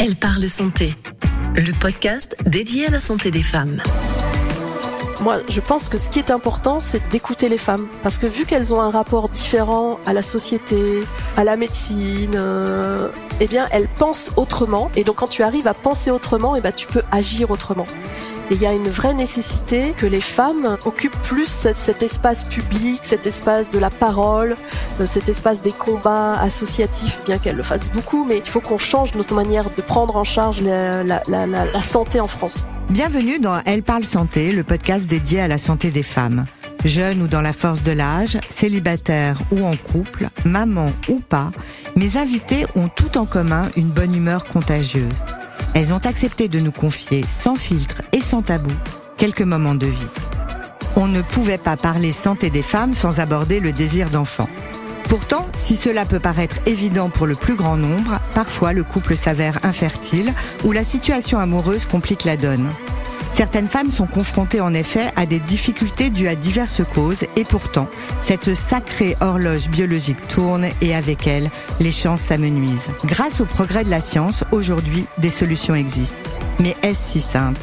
Elle parle santé, le podcast dédié à la santé des femmes. Moi, je pense que ce qui est important, c'est d'écouter les femmes. Parce que vu qu'elles ont un rapport différent à la société, à la médecine, euh, eh bien, elles pensent autrement. Et donc, quand tu arrives à penser autrement, eh ben, tu peux agir autrement. Et il y a une vraie nécessité que les femmes occupent plus cet, espace public, cet espace de la parole, euh, cet espace des combats associatifs, bien qu'elles le fassent beaucoup, mais il faut qu'on change notre manière de prendre en charge la, la, santé en France. Bienvenue dans Elle parle santé, le podcast dédié à la santé des femmes. Jeunes ou dans la force de l'âge, célibataires ou en couple, maman ou pas, mes invités ont tout en commun une bonne humeur contagieuse. Elles ont accepté de nous confier, sans filtre et sans tabou, quelques moments de vie. On ne pouvait pas parler santé des femmes sans aborder le désir d'enfant. Pourtant, si cela peut paraître évident pour le plus grand nombre, parfois le couple s'avère infertile ou la situation amoureuse complique la donne. Certaines femmes sont confrontées en effet à des difficultés dues à diverses causes et pourtant, cette sacrée horloge biologique tourne et avec elle, les chances s'amenuisent. Grâce au progrès de la science, aujourd'hui, des solutions existent. Mais est-ce si simple?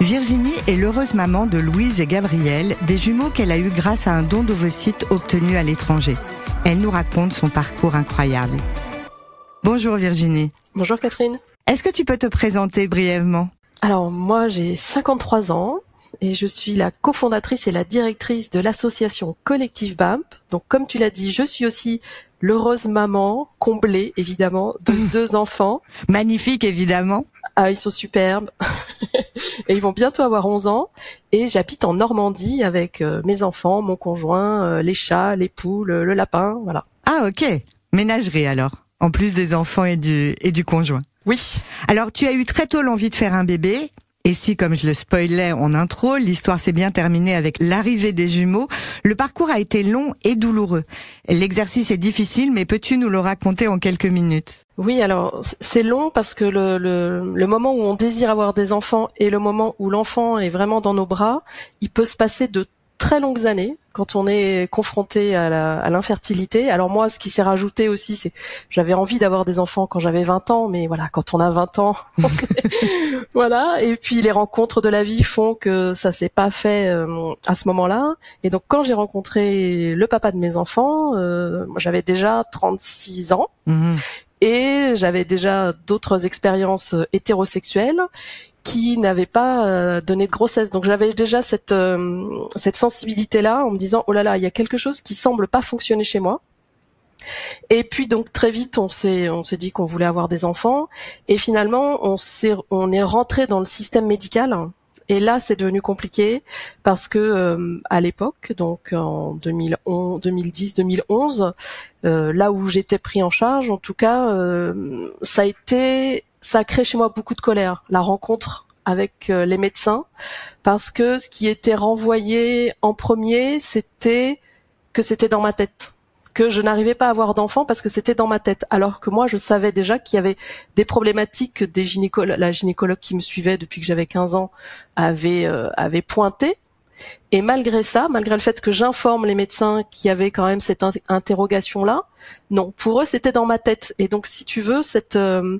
Virginie est l'heureuse maman de Louise et Gabriel, des jumeaux qu'elle a eus grâce à un don d'ovocytes obtenu à l'étranger. Elle nous raconte son parcours incroyable. Bonjour Virginie. Bonjour Catherine. Est-ce que tu peux te présenter brièvement? Alors moi j'ai 53 ans et je suis la cofondatrice et la directrice de l'association Collectif BAMP. Donc comme tu l'as dit, je suis aussi l'heureuse maman, comblée évidemment, de deux enfants. Magnifique évidemment. Ah, ils sont superbes. et ils vont bientôt avoir 11 ans. Et j'habite en Normandie avec euh, mes enfants, mon conjoint, euh, les chats, les poules, le lapin, voilà. Ah ok, ménagerie alors, en plus des enfants et du, et du conjoint. Oui. Alors, tu as eu très tôt l'envie de faire un bébé. Et si, comme je le spoilais en intro, l'histoire s'est bien terminée avec l'arrivée des jumeaux, le parcours a été long et douloureux. L'exercice est difficile, mais peux-tu nous le raconter en quelques minutes? Oui, alors c'est long parce que le, le, le, moment où on désire avoir des enfants et le moment où l'enfant est vraiment dans nos bras, il peut se passer de très longues années quand on est confronté à l'infertilité. Alors moi, ce qui s'est rajouté aussi, c'est j'avais envie d'avoir des enfants quand j'avais 20 ans, mais voilà, quand on a 20 ans, voilà. Et puis les rencontres de la vie font que ça s'est pas fait euh, à ce moment-là. Et donc quand j'ai rencontré le papa de mes enfants, euh, j'avais déjà 36 ans. Mmh. Et j'avais déjà d'autres expériences hétérosexuelles qui n'avait pas euh, donné de grossesse. Donc j'avais déjà cette euh, cette sensibilité là en me disant oh là là, il y a quelque chose qui semble pas fonctionner chez moi. Et puis donc très vite on s'est on s'est dit qu'on voulait avoir des enfants et finalement on s'est on est rentré dans le système médical et là c'est devenu compliqué parce que euh, à l'époque donc en 2011 2010 2011 là où j'étais pris en charge en tout cas ça a été ça a créé chez moi beaucoup de colère, la rencontre avec euh, les médecins, parce que ce qui était renvoyé en premier, c'était que c'était dans ma tête, que je n'arrivais pas à avoir d'enfants parce que c'était dans ma tête, alors que moi je savais déjà qu'il y avait des problématiques des gynécologues, la gynécologue qui me suivait depuis que j'avais 15 ans avait euh, avait pointé et malgré ça, malgré le fait que j'informe les médecins qui avaient quand même cette interrogation-là, non, pour eux c'était dans ma tête. Et donc, si tu veux, cette euh,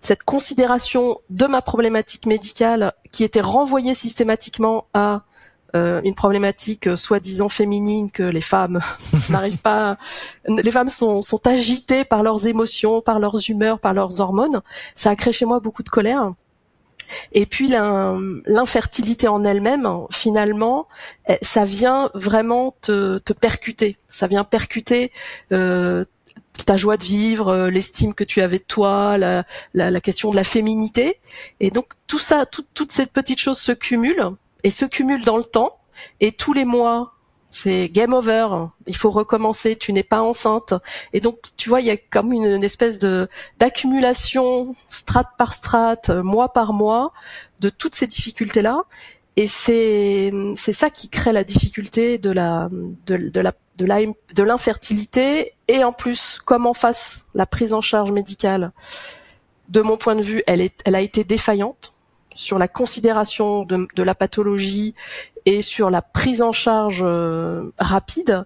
cette considération de ma problématique médicale qui était renvoyée systématiquement à euh, une problématique euh, soi-disant féminine que les femmes n'arrivent pas, les femmes sont, sont agitées par leurs émotions, par leurs humeurs, par leurs hormones. Ça a créé chez moi beaucoup de colère. Et puis l'infertilité en elle-même, finalement, eh, ça vient vraiment te, percuter. Ça vient percuter euh, ta joie de vivre, euh, l'estime que tu avais de toi, la, question de la féminité. Et donc tout ça, toutes ces petites choses se cumulent et se cumulent dans le temps. Et tous les mois, c'est game over, il faut recommencer, tu n'es pas enceinte. Et donc, tu vois, il y a comme une, espèce de d'accumulation, strate par strate, mois par mois, de toutes ces difficultés-là. Et c'est c'est ça qui crée la difficulté de la de, de la de l'infertilité et en plus comme en face la prise en charge médicale de mon point de vue elle est elle a été défaillante sur la considération de, la pathologie et sur la prise en charge euh, rapide,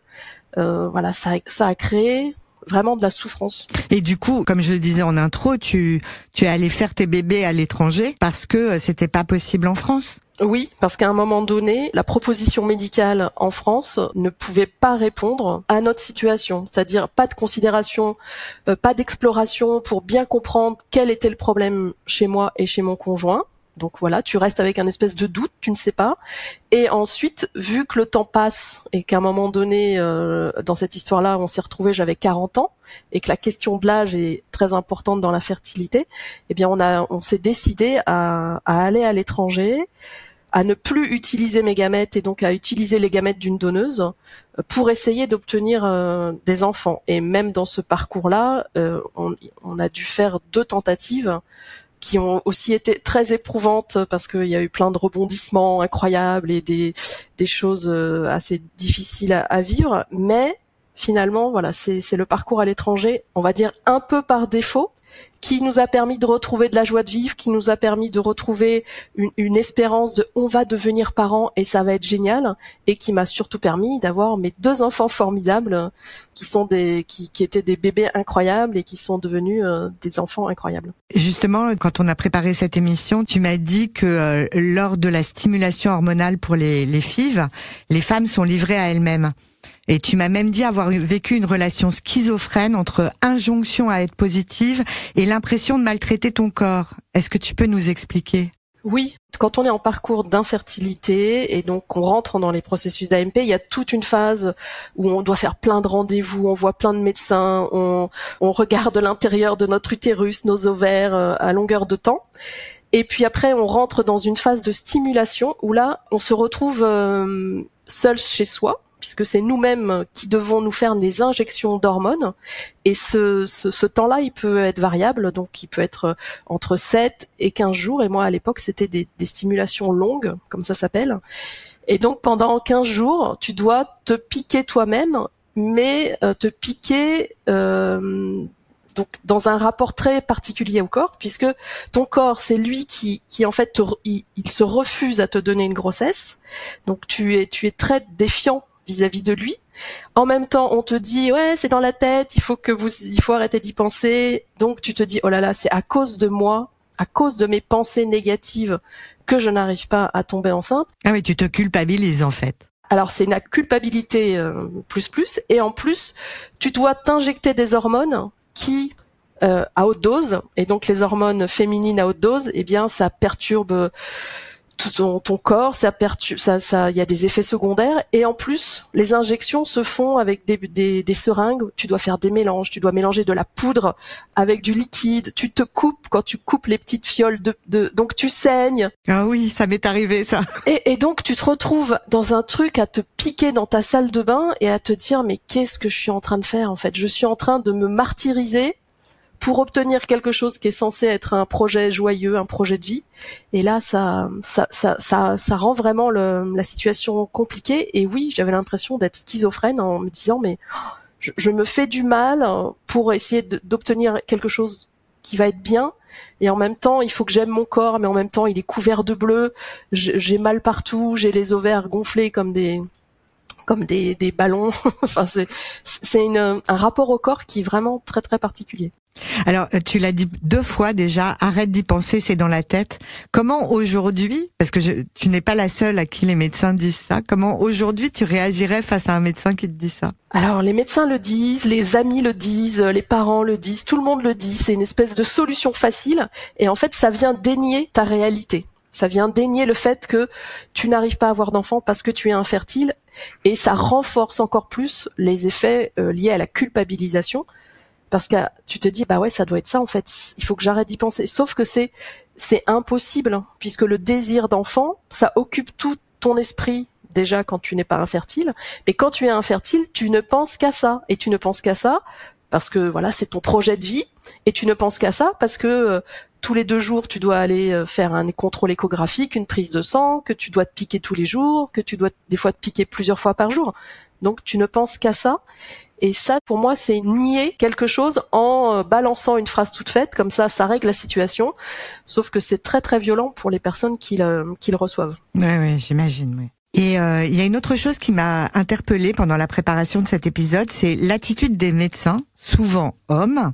euh, voilà, ça, ça a créé vraiment de la souffrance. Et du coup, comme je le disais en intro, tu tu es allé faire tes bébés à l'étranger parce que euh, c'était pas possible en France? Oui, parce qu'à un moment donné, la proposition médicale en France ne pouvait pas répondre à notre situation, c'est-à-dire pas de considération, euh, pas d'exploration pour bien comprendre quel était le problème chez moi et chez mon conjoint. Donc voilà, tu restes avec un espèce de doute, tu ne sais pas. Et ensuite, vu que le temps passe et qu'à un moment donné, euh, dans cette histoire-là, on s'est retrouvé, j'avais 40 ans, et que la question de l'âge est très importante dans la fertilité, eh bien on a, on s'est décidé à, à aller à l'étranger, à ne plus utiliser mes gamètes et donc à utiliser les gamètes d'une donneuse euh, pour essayer d'obtenir euh, des enfants. Et même dans ce parcours-là, on, on, a dû faire deux tentatives qui ont aussi été très éprouvantes parce qu'il y a eu plein de rebondissements incroyables et des, des choses euh, assez difficiles à, à vivre. Mais finalement, voilà, c'est le parcours à l'étranger, on va dire un peu par défaut, qui nous a permis de retrouver de la joie de vivre, qui nous a permis de retrouver une, une espérance de on va devenir parents et ça va être génial, et qui m'a surtout permis d'avoir mes deux enfants formidables, qui sont des, qui, qui étaient des bébés incroyables et qui sont devenus euh, des enfants incroyables. Justement, quand on a préparé cette émission, tu m'as dit que euh, lors de la stimulation hormonale pour les, les FIV, les femmes sont livrées à elles-mêmes. Et tu m'as même dit avoir vécu une relation schizophrène entre injonction à être positive et l'impression de maltraiter ton corps. Est-ce que tu peux nous expliquer? Oui, quand on est en parcours d'infertilité et donc on rentre dans les processus d'AMP, il y a toute une phase où on doit faire plein de rendez-vous, on voit plein de médecins, on, on regarde l'intérieur de notre utérus, nos ovaires euh, à longueur de temps. Et puis après, on rentre dans une phase de stimulation où là, on se retrouve euh, seul chez soi, puisque c'est nous-mêmes qui devons nous faire des injections d'hormones. Et ce, ce, temps-là, il peut être variable, donc il peut être entre 7 et 15 jours. Et moi, à l'époque, c'était des, des stimulations longues, comme ça s'appelle. Et donc, pendant 15 jours, tu dois te piquer toi-même, mais euh, te piquer... Euh, donc dans un rapport très particulier au corps, puisque ton corps, c'est lui qui, qui en fait, il, il, se refuse à te donner une grossesse. Donc tu es, tu es très défiant vis-à-vis de lui. En même temps, on te dit ouais, c'est dans la tête, il faut que vous il faut arrêter d'y penser. Donc tu te dis oh là là, c'est à cause de moi, à cause de mes pensées négatives que je n'arrive pas à tomber enceinte. Ah oui, tu te culpabilises en fait. Alors c'est une culpabilité euh, plus plus et en plus, tu dois t'injecter des hormones qui euh, à haute dose et donc les hormones féminines à haute dose, eh bien ça perturbe ton, ton corps, ça perturbe, ça, ça, il y a des effets secondaires. Et en plus, les injections se font avec des, des, des, seringues. Tu dois faire des mélanges, tu dois mélanger de la poudre avec du liquide. Tu te coupes quand tu coupes les petites fioles de, de donc tu saignes. Ah oui, ça m'est arrivé ça. Et, et donc tu te retrouves dans un truc à te piquer dans ta salle de bain et à te dire mais qu'est-ce que je suis en train de faire en fait? Je suis en train de me martyriser pour obtenir quelque chose qui est censé être un projet joyeux, un projet de vie. Et là, ça, ça, ça, ça, ça rend vraiment le, la situation compliquée. Et oui, j'avais l'impression d'être schizophrène en me disant, mais je, je me fais du mal pour essayer d'obtenir quelque chose qui va être bien. Et en même temps, il faut que j'aime mon corps, mais en même temps, il est couvert de bleu. J'ai mal partout, j'ai les ovaires gonflés comme des comme des, des ballons. enfin, c'est un rapport au corps qui est vraiment très très particulier. Alors, euh, tu l'as dit deux fois déjà, arrête d'y penser, c'est dans la tête. Comment aujourd'hui, parce que je, tu n'es pas la seule à qui les médecins disent ça, comment aujourd'hui tu réagirais face à un médecin qui te dit ça? Alors, les médecins le disent, les amis le disent, les parents le disent, tout le monde le dit, c'est une espèce de solution facile, et en fait, ça vient dénier ta réalité. Ça vient dénier le fait que tu n'arrives pas à avoir d'enfant parce que tu es infertile, et ça renforce encore plus les effets euh, liés à la culpabilisation parce que tu te dis bah ouais ça doit être ça en fait. Il faut que j'arrête d'y penser. Sauf que c'est c'est impossible hein, puisque le désir d'enfant ça occupe tout ton esprit déjà quand tu n'es pas infertile. Mais quand tu es infertile tu ne penses qu'à ça. Et tu ne penses qu'à ça parce que voilà c'est ton projet de vie. Et tu ne penses qu'à ça parce que euh, tous les deux jours, tu dois aller euh, faire un contrôle échographique, une prise de sang, que tu dois te piquer tous les jours, que tu dois des fois te piquer plusieurs fois par jour. Donc tu ne penses qu'à ça. Et ça, pour moi, c'est nier quelque chose en euh, balançant une phrase toute faite, comme ça, ça règle la situation. Sauf que c'est très très violent pour les personnes qui le, qui le reçoivent. Oui, oui, j'imagine. Et euh, il y a une autre chose qui m'a interpellée pendant la préparation de cet épisode, c'est l'attitude des médecins, souvent hommes,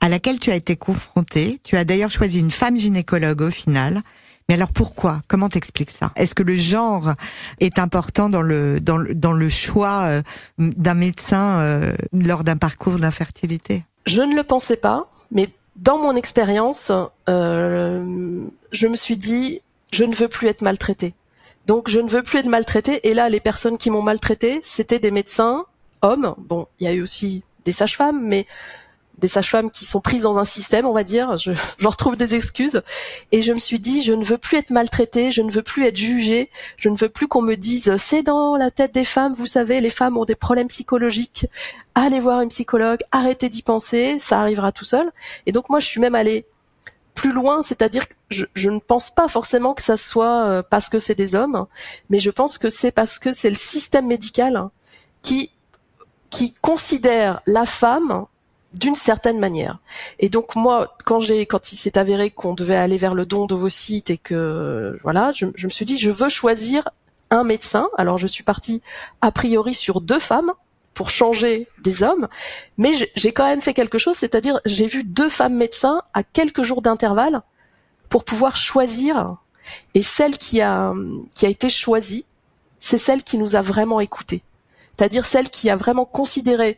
à laquelle tu as été confrontée. Tu as d'ailleurs choisi une femme gynécologue au final. Mais alors pourquoi? Comment t'expliques ça? Est-ce que le genre est important dans le dans le, dans le choix euh, d'un médecin euh, lors d'un parcours d'infertilité? Je ne le pensais pas, mais dans mon expérience, euh, je me suis dit je ne veux plus être maltraitée. Donc je ne veux plus être maltraitée. Et là, les personnes qui m'ont maltraitée, c'était des médecins hommes. Bon, il y a eu aussi des sages-femmes, mais des sages-femmes qui sont prises dans un système, on va dire. Je, j'en retrouve des excuses. Et je me suis dit, je ne veux plus être maltraitée, je ne veux plus être jugée, je ne veux plus qu'on me dise, c'est dans la tête des femmes, vous savez, les femmes ont des problèmes psychologiques. Allez voir une psychologue, arrêtez d'y penser, ça arrivera tout seul. Et donc moi, je suis même allée plus loin, c'est-à-dire que je, je, ne pense pas forcément que ça soit euh, parce que c'est des hommes, mais je pense que c'est parce que c'est le système médical qui qui considère la femme d'une certaine manière. Et donc moi, quand j'ai, quand il s'est avéré qu'on devait aller vers le don d'ovocytes et que voilà, je, je, me suis dit, je veux choisir un médecin. Alors je suis partie a priori sur deux femmes pour changer des hommes, mais j'ai quand même fait quelque chose, c'est-à-dire j'ai vu deux femmes médecins à quelques jours d'intervalle pour pouvoir choisir. Et celle qui a qui a été choisie, c'est celle qui nous a vraiment écoutés. C'est-à-dire celle qui a vraiment considéré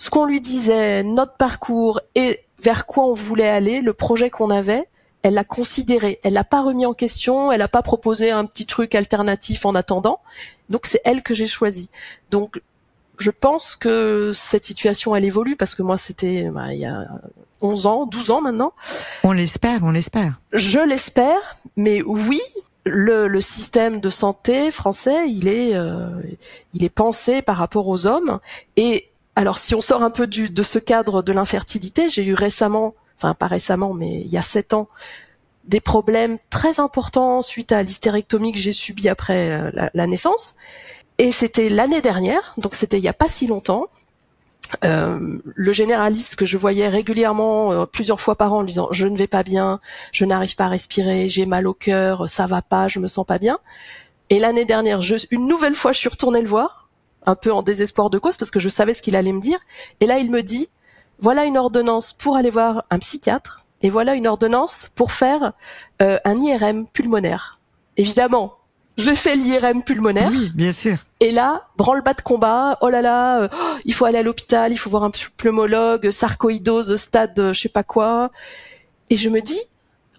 ce qu'on lui disait, notre parcours et vers quoi on voulait aller, le projet qu'on avait, elle l'a considéré. Elle l'a pas remis en question, elle n'a pas proposé un petit truc alternatif en attendant. Donc c'est elle que j'ai choisi. Donc je pense que cette situation elle évolue parce que moi c'était bah, il y a 11 ans, 12 ans maintenant. On l'espère, on l'espère. Je l'espère, mais oui, le, le, système de santé français, il est, euh, il est pensé par rapport aux hommes et alors si on sort un peu du, de ce cadre de l'infertilité, j'ai eu récemment, enfin pas récemment, mais il y a sept ans, des problèmes très importants suite à l'hystérectomie que j'ai subie après euh, la, naissance. Et c'était l'année dernière, donc c'était il y a pas si longtemps. Euh, le généraliste que je voyais régulièrement euh, plusieurs fois par an disant je ne vais pas bien, je n'arrive pas à respirer, j'ai mal au cœur, ça va pas, je me sens pas bien. Et l'année dernière, je, une nouvelle fois, je suis retournée le voir un peu en désespoir de cause parce que je savais ce qu'il allait me dire. Et là, il me dit, voilà une ordonnance pour aller voir un psychiatre et voilà une ordonnance pour faire euh, un IRM pulmonaire. Évidemment, je fais l'IRM pulmonaire. Oui, bien sûr. Et là, branle-bas de combat. Oh là là, euh, il faut aller à l'hôpital, il faut voir un pneumologue, sarcoïdose, stade, euh, je sais pas quoi. Et je me dis,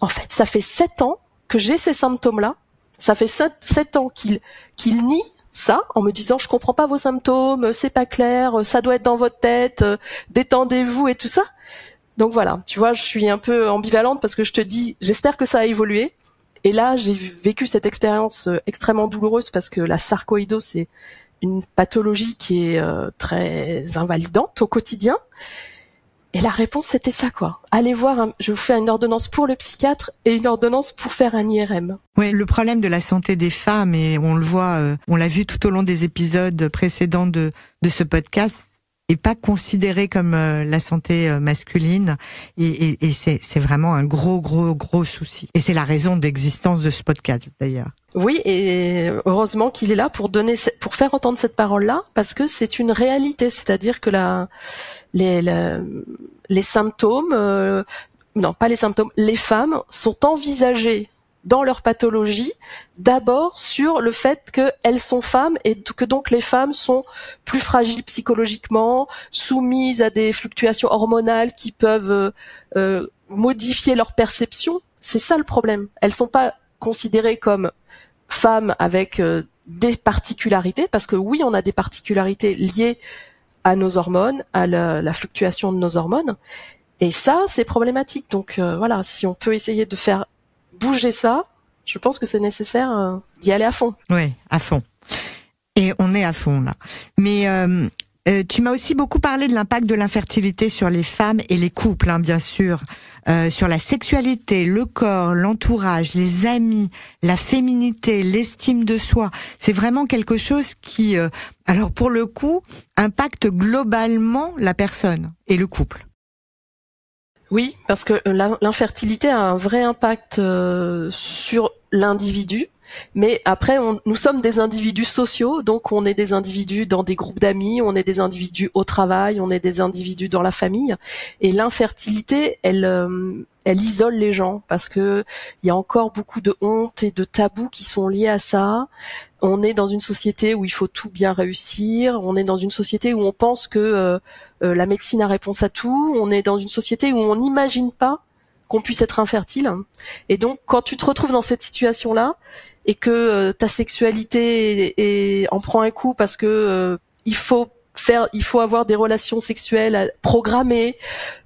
en fait, ça fait sept ans que j'ai ces symptômes-là. Ça fait sept, ans qu'il qu'il nie ça en me disant je comprends pas vos symptômes, c'est pas clair, ça doit être dans votre tête, détendez-vous et tout ça. Donc voilà, tu vois, je suis un peu ambivalente parce que je te dis, j'espère que ça a évolué. Et là, j'ai vécu cette expérience euh, extrêmement douloureuse parce que la sarcoïdose, c'est une pathologie qui est euh, très invalidante au quotidien. Et la réponse c'était ça quoi. Allez voir, je vous fais une ordonnance pour le psychiatre et une ordonnance pour faire un IRM. Oui, le problème de la santé des femmes et on le voit, euh, on l'a vu tout au long des épisodes précédents de de ce podcast, est pas considéré comme euh, la santé euh, masculine et, et, et c'est vraiment un gros gros gros souci. Et c'est la raison d'existence de ce podcast d'ailleurs. Oui, et heureusement qu'il est là pour donner, pour faire entendre cette parole-là, parce que c'est une réalité, c'est-à-dire que la, les, les symptômes, euh, non pas les symptômes, les femmes sont envisagées dans leur pathologie d'abord sur le fait qu'elles sont femmes et que donc les femmes sont plus fragiles psychologiquement, soumises à des fluctuations hormonales qui peuvent euh, modifier leur perception. C'est ça le problème. Elles sont pas considérées comme femmes avec euh, des particularités, parce que oui, on a des particularités liées à nos hormones, à la, fluctuation de nos hormones, et ça, c'est problématique. Donc euh, voilà, si on peut essayer de faire bouger ça, je pense que c'est nécessaire euh, d'y aller à fond. Oui, à fond. Et on est à fond là. Mais euh, tu m'as aussi beaucoup parlé de l'impact de l'infertilité sur les femmes et les couples, hein, bien sûr, euh, sur la sexualité, le corps, l'entourage, les amis, la féminité, l'estime de soi. C'est vraiment quelque chose qui, euh, alors pour le coup, impacte globalement la personne et le couple. Oui, parce que l'infertilité a un vrai impact sur l'individu Mais après, nous sommes des individus sociaux, donc on est des individus dans des groupes d'amis, on est des individus au travail, on est des individus dans la famille. Et l'infertilité, elle, euh, elle isole les gens parce que il y a encore beaucoup de honte et de tabous qui sont liés à ça. On est dans une société où il faut tout bien réussir. On est dans une société où on pense que euh, euh, la médecine a réponse à tout. On est dans une société où on n'imagine pas qu'on puisse être infertile. Et donc, quand tu te retrouves dans cette situation-là et que euh, ta sexualité en prend un coup parce que il faut faire, il faut avoir des relations sexuelles programmées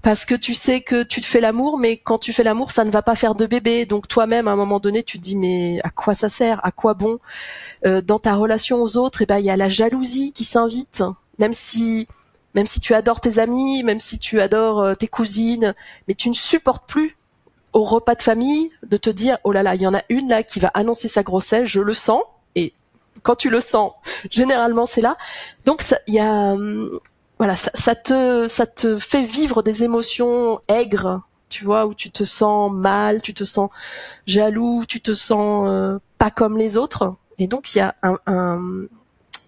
parce que tu sais que tu te fais l'amour, mais quand tu fais l'amour, ça ne va pas faire de bébé. Donc toi-même, à un moment donné, tu te dis mais à quoi ça sert? À quoi bon? Euh, Dans ta relation aux autres, et eh ben il y a la jalousie qui s'invite, même si même si tu adores tes amis, même si tu adores euh, tes cousines, mais tu ne supportes plus au repas de famille de te dire oh là là, il y en a une là qui va annoncer sa grossesse, je le sens quand tu le sens, généralement c'est là. Donc il y a hum, voilà, ça, te ça te fait vivre des émotions aigres, tu vois, où tu te sens mal, tu te sens jaloux, tu te sens euh, pas comme les autres. Et donc il y a un,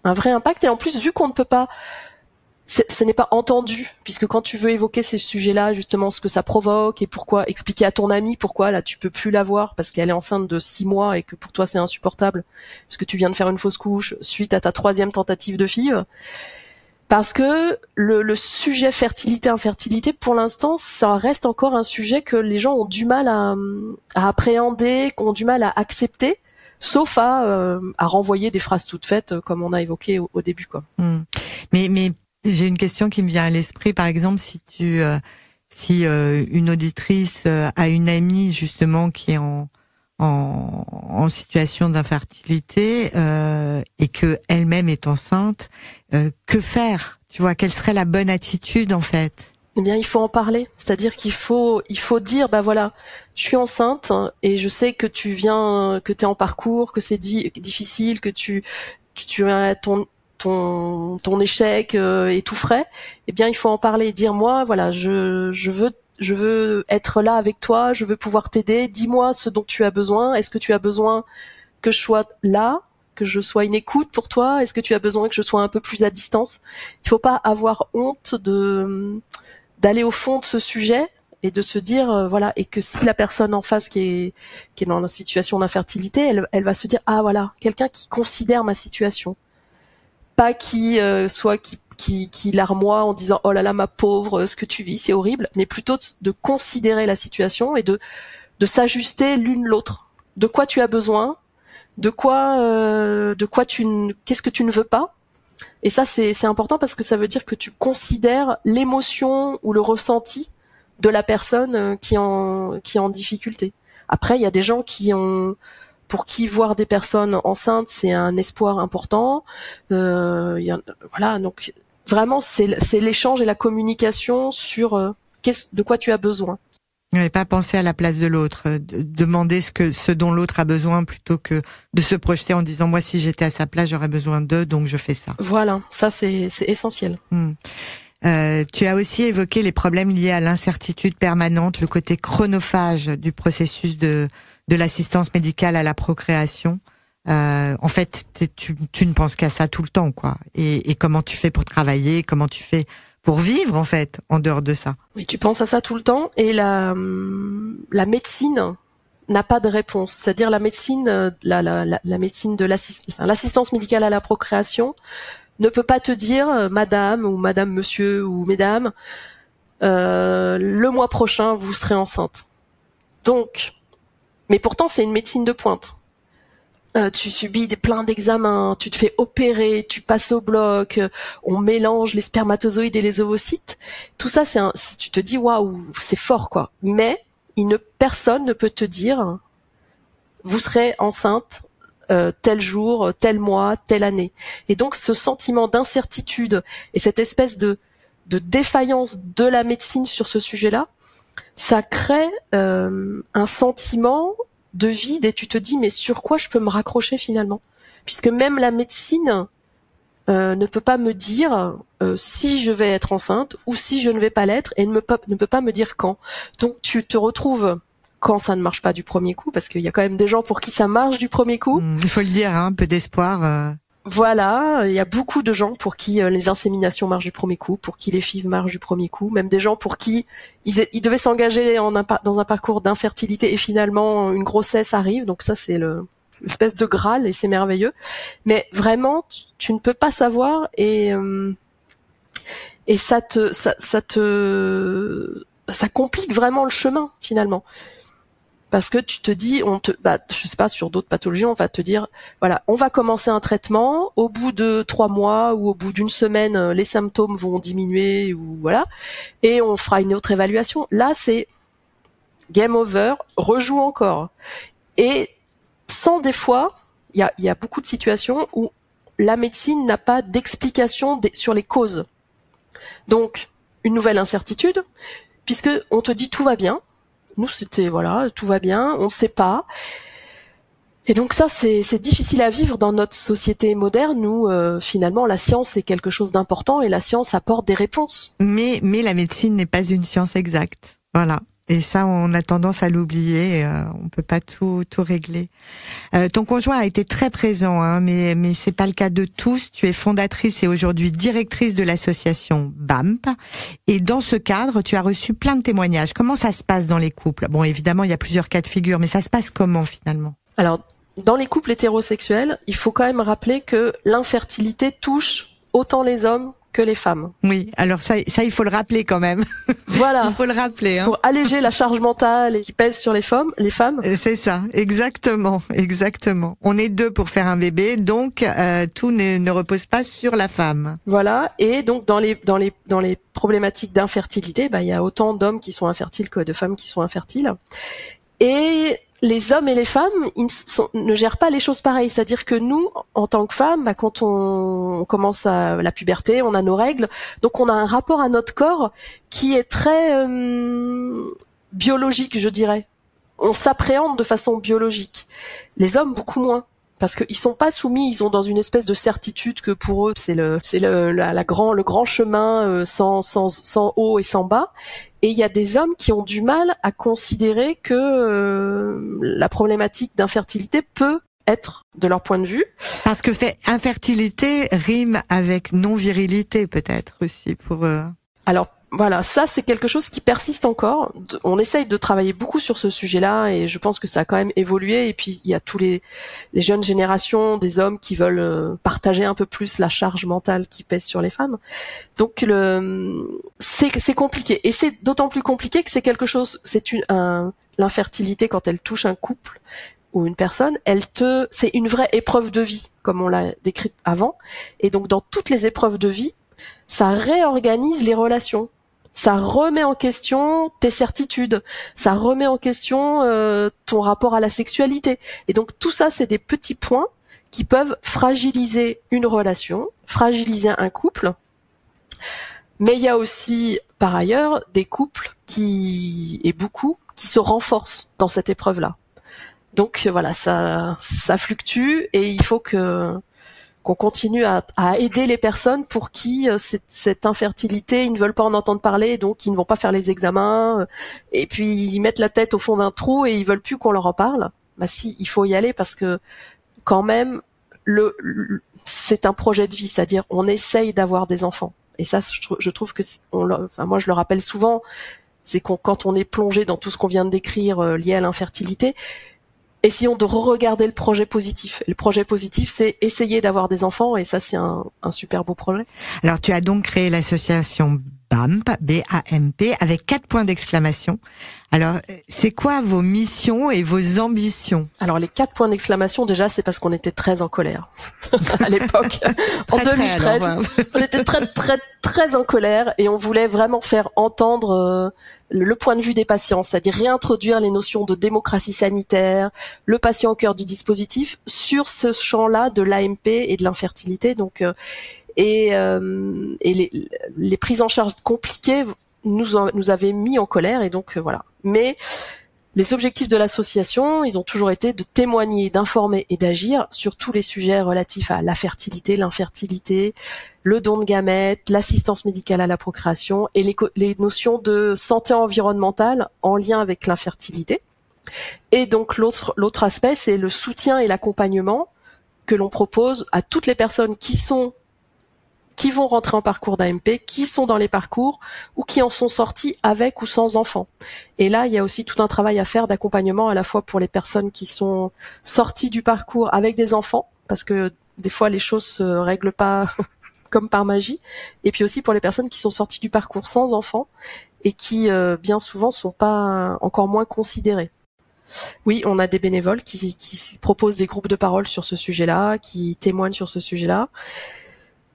un vrai impact. Et en plus, vu qu'on ne peut pas ce n'est pas entendu, puisque quand tu veux évoquer ces sujets-là, justement, ce que ça provoque et pourquoi, expliquer à ton ami pourquoi là tu peux plus la voir parce qu'elle est enceinte de six mois et que pour toi c'est insupportable, parce que tu viens de faire une fausse couche suite à ta troisième tentative de fille, parce que le, sujet fertilité-infertilité, pour l'instant, ça reste encore un sujet que les gens ont du mal à, appréhender, ont du mal à accepter sauf à, euh, à renvoyer des phrases toutes faites comme on a évoqué au, début quoi. Hmm. Mais mais j'ai une question qui me vient à l'esprit, par exemple, si tu, euh, si euh, une auditrice euh, a une amie justement qui est en en, en situation d'infertilité et que elle-même est enceinte, que faire? Tu vois, quelle serait la bonne attitude en fait? Eh bien, il faut en parler. C'est-à-dire qu'il faut, il faut dire, bah voilà, je suis enceinte et je sais que tu viens, que tu es en parcours, que c'est difficile, que tu, tu as ton, ton ton échec euh, est tout frais, eh bien il faut en parler, dire moi voilà je je veux je veux être là avec toi, je veux pouvoir t'aider. Dis-moi ce dont tu as besoin. Est-ce que tu as besoin que je sois là, que je sois une écoute pour toi? Est-ce que tu as besoin que je sois un peu plus à distance? Il faut pas avoir honte de d'aller au fond de ce sujet et de se dire euh, voilà et que si la personne en face qui est qui est dans la situation d'infertilité, elle elle va se dire ah voilà quelqu'un qui considère ma situation pas qui euh, soit qui qui, larmoie en disant oh là là ma pauvre ce que tu vis c'est horrible mais plutôt de, considérer la situation et de de s'ajuster l'une l'autre. De quoi tu as besoin de quoi euh, de quoi tu qu'est-ce que tu ne veux pas. Et ça c'est c'est important parce que ça veut dire que tu considères l'émotion ou le ressenti de la personne euh, qui en qui est en difficulté. Après il y a des gens qui ont pour qui voir des personnes enceintes c'est un espoir important. Euh, voilà, donc vraiment c'est l'échange et la communication sur euh, de quoi tu as besoin. n'avez pas penser à la place de l'autre, euh, demander ce que ce dont l'autre a besoin plutôt que de se projeter en disant moi si j'étais à sa place j'aurais besoin d'eux donc je fais ça. Voilà, ça c'est essentiel. Hmm. Euh, tu as aussi évoqué les problèmes liés à l'incertitude permanente, le côté chronophage du processus de, de l'assistance médicale à la procréation. Euh, en fait, tu, tu, ne penses qu'à ça tout le temps, quoi. Et, et, comment tu fais pour travailler, comment tu fais pour vivre, en fait, en dehors de ça. Oui, tu penses à ça tout le temps. Et la, la médecine n'a pas de réponse. C'est-à-dire la médecine, la, la, la médecine de l'assistance médicale à la procréation ne peut pas te dire, euh, Madame ou Madame Monsieur ou Mesdames, euh, le mois prochain vous serez enceinte. Donc, mais pourtant c'est une médecine de pointe. Euh, tu subis des, plein d'examens, tu te fais opérer, tu passes au bloc, on mélange les spermatozoïdes et les ovocytes. Tout ça, c'est tu te dis waouh, c'est fort quoi. Mais il ne, personne ne peut te dire vous serez enceinte euh, tel jour, tel mois, telle année. Et donc ce sentiment d'incertitude et cette espèce de, de défaillance de la médecine sur ce sujet-là, ça crée euh, un sentiment de vide et tu te dis mais sur quoi je peux me raccrocher finalement? Puisque même la médecine euh, ne peut pas me dire si je vais être enceinte ou si je ne vais pas l'être et ne, me, ne peut pas me dire quand. Donc tu te retrouves quand ça ne marche pas du premier coup, parce qu'il y a quand même des gens pour qui ça marche du premier coup. Mmh, il faut le dire, hein, un peu d'espoir. Voilà, il y a beaucoup de gens pour qui euh, les inséminations marchent du premier coup, pour qui les FIV marchent du premier coup, même des gens pour qui ils, devaient s'engager dans un parcours d'infertilité et finalement une grossesse arrive. Donc ça c'est le espèce de graal et c'est merveilleux. Mais vraiment, tu, ne peux pas savoir et euh, ça te ça te ça complique vraiment le chemin finalement parce que tu te dis, on te, bah, je sais pas, sur d'autres pathologies, on va te dire, voilà, on va commencer un traitement. Au bout de trois mois ou au bout d'une semaine, euh, les symptômes vont diminuer ou voilà, et on fera une autre évaluation. Là, c'est game over, rejoue encore. Et sans des fois, il y a, y a beaucoup de situations où la médecine n'a pas d'explication sur les causes. Donc, une nouvelle incertitude, puisque on te dit tout va bien, nous, c'était voilà, tout va bien, on ne sait pas. Et donc ça, c'est difficile à vivre dans notre société moderne où euh, finalement la science est quelque chose d'important et la science apporte des réponses. Mais mais la médecine n'est pas une science exacte. Voilà. Et ça, on a tendance à l'oublier. Euh, on peut pas tout tout régler. Euh, ton conjoint a été très présent, hein, mais mais c'est pas le cas de tous. Tu es fondatrice et aujourd'hui directrice de l'association BAMP. Et dans ce cadre, tu as reçu plein de témoignages. Comment ça se passe dans les couples? Bon, évidemment, il y a plusieurs cas de figure, mais ça se passe comment finalement? Alors, dans les couples hétérosexuels, il faut quand même rappeler que l'infertilité touche autant les hommes que les femmes. Oui, alors ça, ça il faut le rappeler quand même. Voilà. il faut le rappeler. Hein. Pour alléger la charge mentale qui pèse sur les femmes, les femmes. Euh, c'est ça, exactement, exactement. On est deux pour faire un bébé, donc euh, tout ne, ne repose pas sur la femme. Voilà, et donc dans les dans les dans les problématiques d'infertilité, bah il y a autant d'hommes qui sont infertiles que de femmes qui sont infertiles. Et les hommes et les femmes ils ne gèrent pas les choses pareilles. C'est-à-dire que nous, en tant que femmes, bah, quand on, commence à la puberté, on a nos règles, donc on a un rapport à notre corps qui est très euh, biologique, je dirais. On s'appréhende de façon biologique. Les hommes beaucoup moins parce qu'ils sont pas soumis, ils sont dans une espèce de certitude que pour eux c'est le c'est le la, grand le grand chemin euh, sans sans sans haut et sans bas. Et il y a des hommes qui ont du mal à considérer que euh, la problématique d'infertilité peut être de leur point de vue. Parce que fait infertilité rime avec non virilité peut-être aussi pour eux. Alors voilà, ça c'est quelque chose qui persiste encore. On essaye de travailler beaucoup sur ce sujet-là et je pense que ça a quand même évolué. Et puis il y a tous les, jeunes générations des hommes qui veulent euh, partager un peu plus la charge mentale qui pèse sur les femmes. Donc le c'est compliqué et c'est d'autant plus compliqué que c'est quelque chose. C'est une un, l'infertilité quand elle touche un couple ou une personne, elle te c'est une vraie épreuve de vie comme on l'a décrit avant. Et donc dans toutes les épreuves de vie, ça réorganise les relations ça remet en question tes certitudes, ça remet en question euh, ton rapport à la sexualité. Et donc tout ça, c'est des petits points qui peuvent fragiliser une relation, fragiliser un couple. Mais il y a aussi, par ailleurs, des couples qui, et beaucoup, qui se renforcent dans cette épreuve-là. Donc voilà, ça, ça fluctue et il faut que qu'on continue à, aider les personnes pour qui euh, cette, infertilité, ils ne veulent pas en entendre parler, donc ils ne vont pas faire les examens, euh, et puis ils mettent la tête au fond d'un trou et ils veulent plus qu'on leur en parle. Bah si, il faut y aller parce que quand même, c'est un projet de vie, c'est-à-dire on essaye d'avoir des enfants. Et ça, je, trouve que, on, enfin moi je le rappelle souvent, c'est qu'on quand on est plongé dans tout ce qu'on vient de décrire euh, lié à l'infertilité, essayons de re-regarder le projet positif. le projet positif, c'est essayer d'avoir des enfants, et ça, c'est un, un, super beau projet. Alors, tu as donc créé l'association BAMP, B-A-M-P, avec quatre points d'exclamation. Alors, c'est quoi vos missions et vos ambitions? Alors, les quatre points d'exclamation, déjà, c'est parce qu'on était très en colère à l'époque. en 2013, on était très, très, très en colère et on voulait vraiment faire entendre euh, le point de vue des patients, c'est-à-dire réintroduire les notions de démocratie sanitaire, le patient au cœur du dispositif sur ce champ-là de l'AMP et de l'infertilité. Donc, euh, et, euh, et les, les, prises en charge compliquées nous, nous avaient mis en colère et donc euh, voilà. Mais les objectifs de l'association, ils ont toujours été de témoigner, d'informer et d'agir sur tous les sujets relatifs à la fertilité, l'infertilité, le don de gamètes, l'assistance médicale à la procréation et les, notions de santé environnementale en lien avec l'infertilité. Et donc l'autre l'autre aspect, c'est le soutien et l'accompagnement que l'on propose à toutes les personnes qui sont qui vont rentrer en parcours d'AMP, qui sont dans les parcours ou qui en sont sortis avec ou sans enfants. Et là, il y a aussi tout un travail à faire d'accompagnement à la fois pour les personnes qui sont sorties du parcours avec des enfants, parce que des fois les choses se règlent pas comme par magie, et puis aussi pour les personnes qui sont sorties du parcours sans enfants et qui euh, bien souvent sont pas encore moins considérées. Oui, on a des bénévoles qui, qui proposent des groupes de parole sur ce sujet-là, qui témoignent sur ce sujet-là.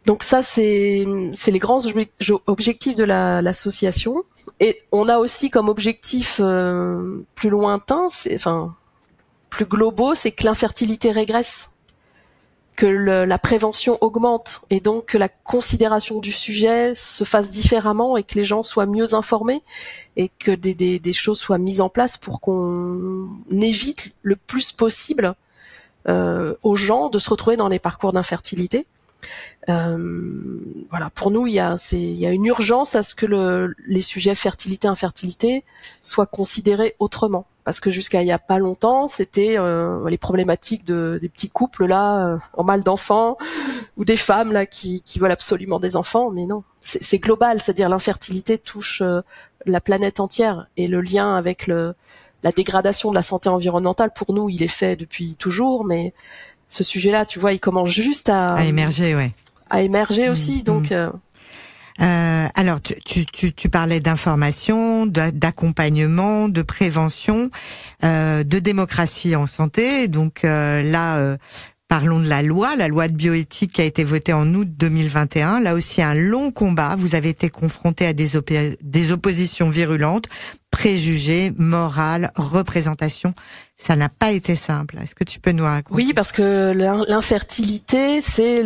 Donc ça, c'est les grands objectifs de l'association. et on a aussi comme objectif euh, plus lointain, enfin plus globaux, c'est que l'infertilité régresse, que la prévention augmente et donc que la considération du sujet se fasse différemment et que les gens soient mieux informés et que des, choses soient mises en place pour qu'on évite le plus possible euh, aux gens de se retrouver dans les parcours d'infertilité. Euh, voilà, pour nous, il y a, il y a une urgence à ce que le, les sujets fertilité, infertilité soient considérés autrement, parce que jusqu'à il y a pas longtemps, c'était euh, les problématiques de des petits couples là euh, en mal d'enfants ou des femmes là qui, qui veulent absolument des enfants, mais non, c'est, c'est global, c'est-à-dire l'infertilité touche euh, la planète entière. Et le lien avec le la dégradation de la santé environnementale pour nous, il est fait depuis toujours, mais ce sujet-là, tu vois, il commence juste à, à émerger, ouais. À émerger aussi, mm, donc. Mm. Euh, euh, alors, tu, tu, tu parlais d'information, d'accompagnement, de prévention, euh, de démocratie en santé. Donc euh, là, euh, parlons de la loi, la loi de bioéthique qui a été votée en août 2021. Là aussi, un long combat. Vous avez été confronté à des, des oppositions virulentes, préjugés, morales, représentation. Ça n'a pas été simple. Est-ce que tu peux nous raconter Oui, parce que l'infertilité, c'est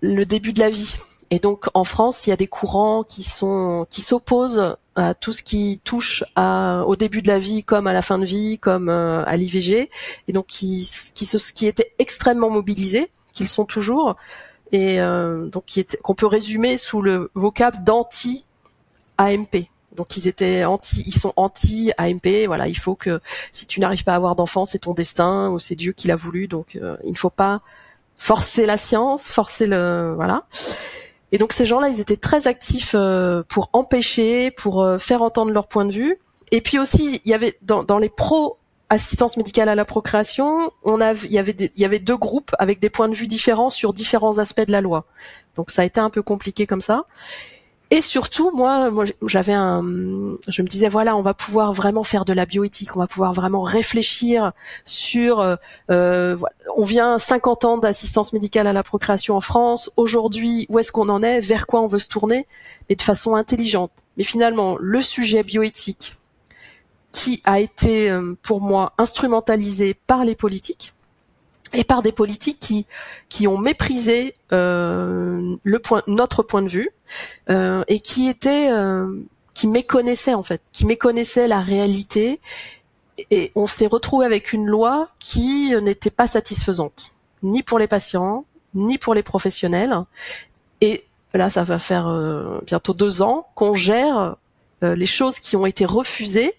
le début de la vie. Et donc en France, il y a des courants qui sont qui s'opposent à tout ce qui touche au début de la vie comme à la fin de vie, comme euh, à l'IVG, et donc qui qui, qui étaient extrêmement mobilisés, qu'ils sont toujours, et euh, donc qu'on peut résumer sous le vocable d'anti AMP. Donc ils étaient anti, ils sont anti AMP. Voilà, il faut que si tu n'arrives pas à avoir d'enfant, c'est ton destin ou c'est Dieu qui l'a voulu. Donc euh, il ne faut pas forcer la science, forcer le voilà. Et donc ces gens-là, ils étaient très actifs euh, pour empêcher, pour euh, faire entendre leur point de vue. Et puis aussi, il y avait dans, dans les pros assistance médicale à la procréation, on a, il y avait il y avait deux groupes avec des points de vue différents sur différents aspects de la loi. Donc ça a été un peu compliqué comme ça. Et surtout, moi, moi j'avais un, je me disais voilà, on va pouvoir vraiment faire de la bioéthique, on va pouvoir vraiment réfléchir sur, euh, euh on vient 50 ans d'assistance médicale à la procréation en France. Aujourd'hui, où est-ce qu'on en est, vers quoi on veut se tourner, mais de façon intelligente. Mais finalement, le sujet bioéthique qui a été euh, pour moi instrumentalisé par les politiques et par des politiques qui qui ont méprisé euh, le point notre point de vue euh, et qui étaient euh, qui méconnaissaient en fait qui méconnaissaient la réalité. Et on s'est retrouvé avec une loi qui n'était pas satisfaisante ni pour les patients ni pour les professionnels. Et là ça va faire euh, bientôt deux ans qu'on gère euh, les choses qui ont été refusées.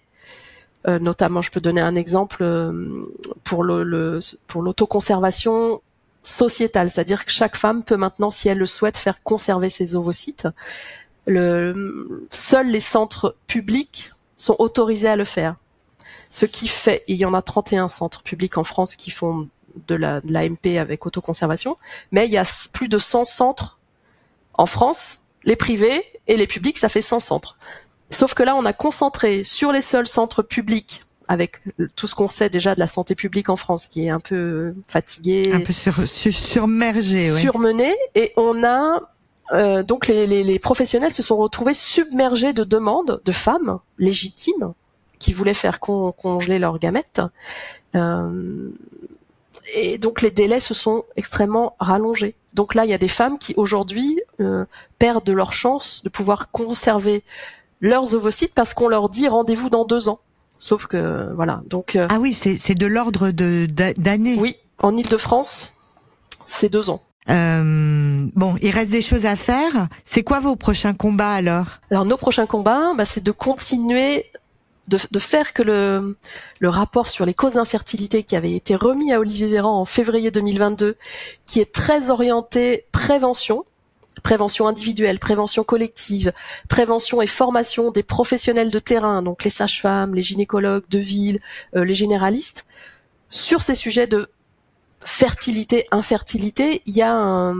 Euh, notamment, je peux donner un exemple pour le, pour l'autoconservation sociétale, c'est-à-dire que chaque femme peut maintenant, si elle le souhaite, faire conserver ses ovocytes. Seuls les centres publics sont autorisés à le faire. Ce qui fait, il y en a 31 centres publics en France qui font de la de l'AMP avec autoconservation, mais il y a plus de 100 centres en France, les privés et les publics, ça fait 100 centres. Sauf que là, on a concentré sur les seuls centres publics avec tout ce qu'on sait déjà de la santé publique en France, qui est un peu fatigué, un peu sur, sur, surmergé, surmené, et on a euh, donc les, les, les, professionnels se sont retrouvés submergés de demandes de femmes légitimes qui voulaient faire congeler leurs gamètes. Euh, et donc les délais se sont extrêmement rallongés. Donc là, il y a des femmes qui aujourd'hui euh, perdent leur chance de pouvoir conserver leurs ovocytes parce qu'on leur dit rendez-vous dans deux ans. Sauf que voilà, donc euh, ah oui, c'est de l'ordre de d'années. Oui, en Île-de-France, c'est deux ans. Euh, bon, il reste des choses à faire. C'est quoi vos prochains combats alors? Alors nos prochains combats, bah, c'est de continuer de, de, faire que le, le rapport sur les causes d'infertilité qui avait été remis à Olivier Véran en février 2022, qui est très orienté prévention, prévention individuelle, prévention collective, prévention et formation des professionnels de terrain, donc les sages-femmes, les gynécologues de ville, euh, les généralistes, sur ces sujets de fertilité, infertilité, il y a un,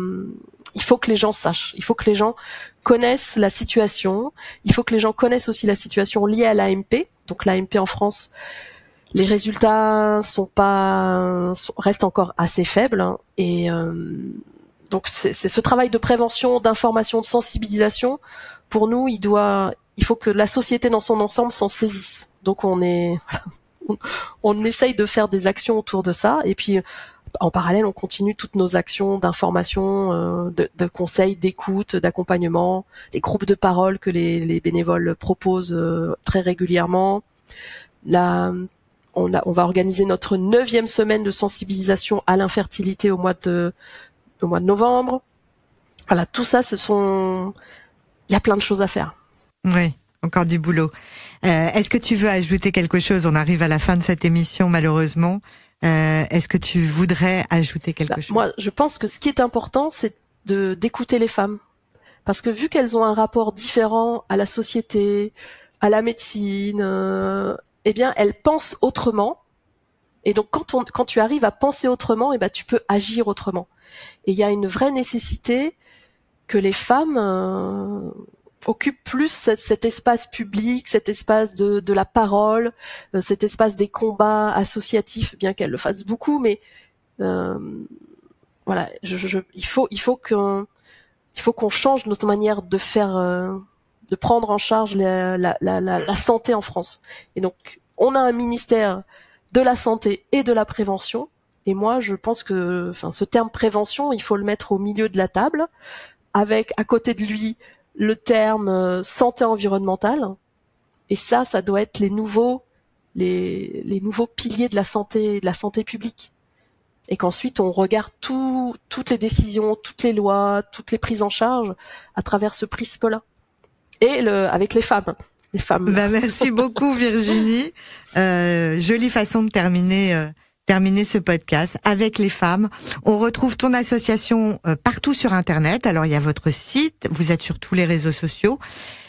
il faut que les gens sachent, il faut que les gens connaissent la situation, il faut que les gens connaissent aussi la situation liée à l'AMP. Donc l'AMP en France, les résultats sont pas restent encore assez faibles hein, et euh, donc c'est ce travail de prévention, d'information, de sensibilisation. Pour nous, il doit, il faut que la société dans son ensemble s'en saisisse. Donc on est, on, essaye de faire des actions autour de ça et puis en parallèle, on continue toutes nos actions d'information, euh, de, de conseils, d'écoute, d'accompagnement, les groupes de parole que les, bénévoles proposent euh, très régulièrement. On, a, on va organiser notre neuvième semaine de sensibilisation à l'infertilité au mois de au mois de novembre. Voilà, tout ça, ce sont, il y a plein de choses à faire. Oui, encore du boulot. Euh, est-ce que tu veux ajouter quelque chose? On arrive à la fin de cette émission, malheureusement. Euh, est-ce que tu voudrais ajouter quelque bah, chose? Moi, je pense que ce qui est important, c'est de d'écouter les femmes, parce que vu qu'elles ont un rapport différent à la société, à la médecine, euh, eh bien, elles pensent autrement. Et donc, quand, on, quand tu arrives à penser autrement, eh ben, tu peux agir autrement. Et il y a une vraie nécessité que les femmes euh, occupe plus cet, espace public, cet espace de, de la parole, euh, cet espace des combats associatifs, bien qu'elle le fasse beaucoup, mais euh, voilà, je, je, il faut il faut qu'on il faut qu'on change notre manière de faire, euh, de prendre en charge la, la, la, la, santé en France. Et donc, on a un ministère de la santé et de la prévention. Et moi, je pense que, enfin, ce terme prévention, il faut le mettre au milieu de la table, avec à côté de lui le terme euh, santé environnementale. Et ça, ça doit être les nouveaux, les, les nouveaux piliers de la santé, de la santé publique. Et qu'ensuite on regarde tout, toutes les décisions, toutes les lois, toutes les prises en charge à travers ce prisme-là. Et le, avec les femmes. Femmes. Bah, merci beaucoup Virginie. Euh, jolie façon de terminer euh, terminer ce podcast avec les femmes. On retrouve ton association euh, partout sur Internet. Alors il y a votre site, vous êtes sur tous les réseaux sociaux.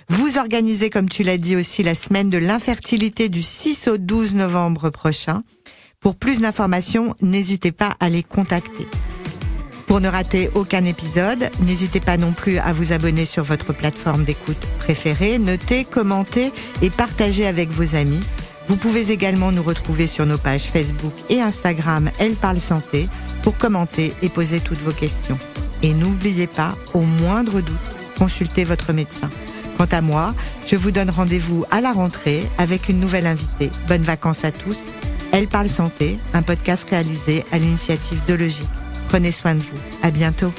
Vous organisez, comme tu l'as dit aussi, la semaine de l'infertilité du 6 au 12 novembre prochain. Pour plus d'informations, n'hésitez pas à les contacter. Pour ne rater aucun épisode, n'hésitez pas non plus à vous abonner sur votre plateforme d'écoute préférée, noter, commenter et partager avec vos amis. Vous pouvez également nous retrouver sur nos pages Facebook et Instagram Elle parle santé pour commenter et poser toutes vos questions. Et n'oubliez pas, au moindre doute, consultez votre médecin. Quant à moi, je vous donne rendez-vous à la rentrée avec une nouvelle invitée. Bonnes vacances à tous. Elle parle santé, un podcast réalisé à l'initiative de Logique. Prenez soin de vous. À bientôt.